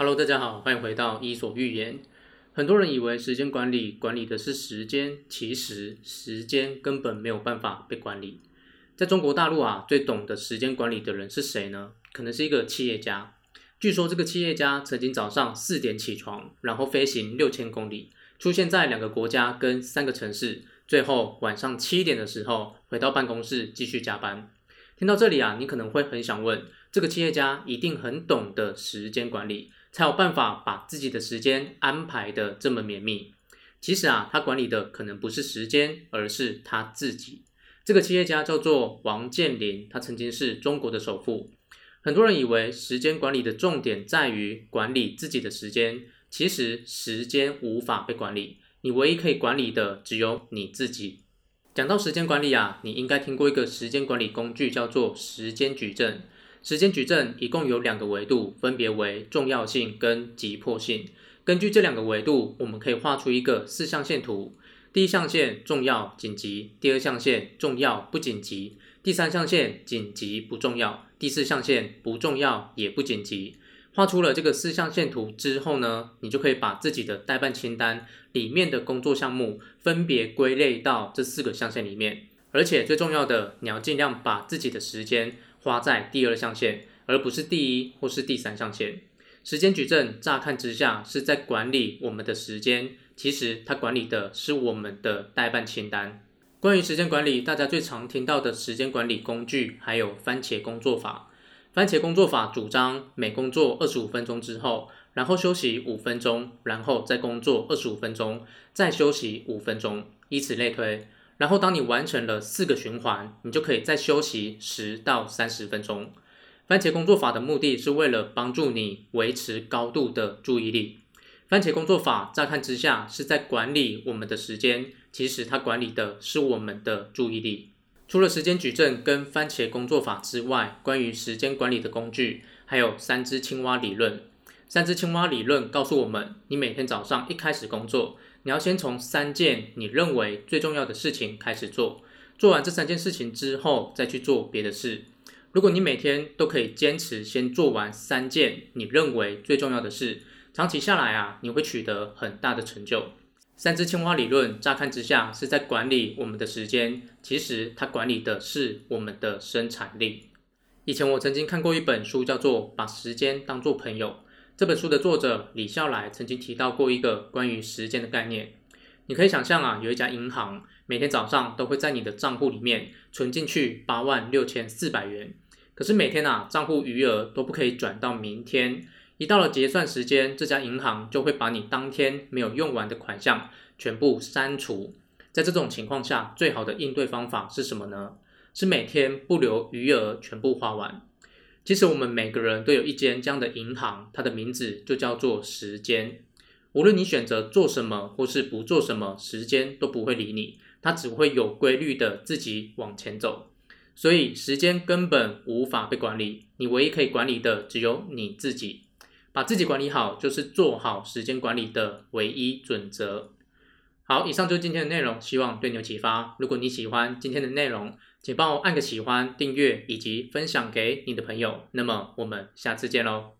Hello，大家好，欢迎回到伊索寓言。很多人以为时间管理管理的是时间，其实时间根本没有办法被管理。在中国大陆啊，最懂得时间管理的人是谁呢？可能是一个企业家。据说这个企业家曾经早上四点起床，然后飞行六千公里，出现在两个国家跟三个城市，最后晚上七点的时候回到办公室继续加班。听到这里啊，你可能会很想问，这个企业家一定很懂得时间管理，才有办法把自己的时间安排得这么绵密。其实啊，他管理的可能不是时间，而是他自己。这个企业家叫做王健林，他曾经是中国的首富。很多人以为时间管理的重点在于管理自己的时间，其实时间无法被管理，你唯一可以管理的只有你自己。讲到时间管理啊，你应该听过一个时间管理工具，叫做时间矩阵。时间矩阵一共有两个维度，分别为重要性跟急迫性。根据这两个维度，我们可以画出一个四象限图。第一象限重要紧急，第二象限重要不紧急，第三象限紧急不重要，第四象限不重要也不紧急。画出了这个四象限图之后呢，你就可以把自己的待办清单里面的工作项目分别归类到这四个象限里面。而且最重要的，你要尽量把自己的时间花在第二象限，而不是第一或是第三象限。时间矩阵乍看之下是在管理我们的时间，其实它管理的是我们的待办清单。关于时间管理，大家最常听到的时间管理工具还有番茄工作法。番茄工作法主张每工作二十五分钟之后，然后休息五分钟，然后再工作二十五分钟，再休息五分钟，以此类推。然后当你完成了四个循环，你就可以再休息十到三十分钟。番茄工作法的目的是为了帮助你维持高度的注意力。番茄工作法乍看之下是在管理我们的时间，其实它管理的是我们的注意力。除了时间矩阵跟番茄工作法之外，关于时间管理的工具还有三只青蛙理论。三只青蛙理论告诉我们，你每天早上一开始工作，你要先从三件你认为最重要的事情开始做，做完这三件事情之后，再去做别的事。如果你每天都可以坚持先做完三件你认为最重要的事，长期下来啊，你会取得很大的成就。三只青蛙理论，乍看之下是在管理我们的时间，其实它管理的是我们的生产力。以前我曾经看过一本书，叫做《把时间当作朋友》。这本书的作者李笑来曾经提到过一个关于时间的概念。你可以想象啊，有一家银行，每天早上都会在你的账户里面存进去八万六千四百元，可是每天啊，账户余额都不可以转到明天。一到了结算时间，这家银行就会把你当天没有用完的款项全部删除。在这种情况下，最好的应对方法是什么呢？是每天不留余额，全部花完。其实我们每个人都有一间这样的银行，它的名字就叫做时间。无论你选择做什么或是不做什么，时间都不会理你，它只会有规律的自己往前走。所以时间根本无法被管理，你唯一可以管理的只有你自己。把自己管理好，就是做好时间管理的唯一准则。好，以上就是今天的内容，希望对你有启发。如果你喜欢今天的内容，请帮我按个喜欢、订阅以及分享给你的朋友。那么，我们下次见喽。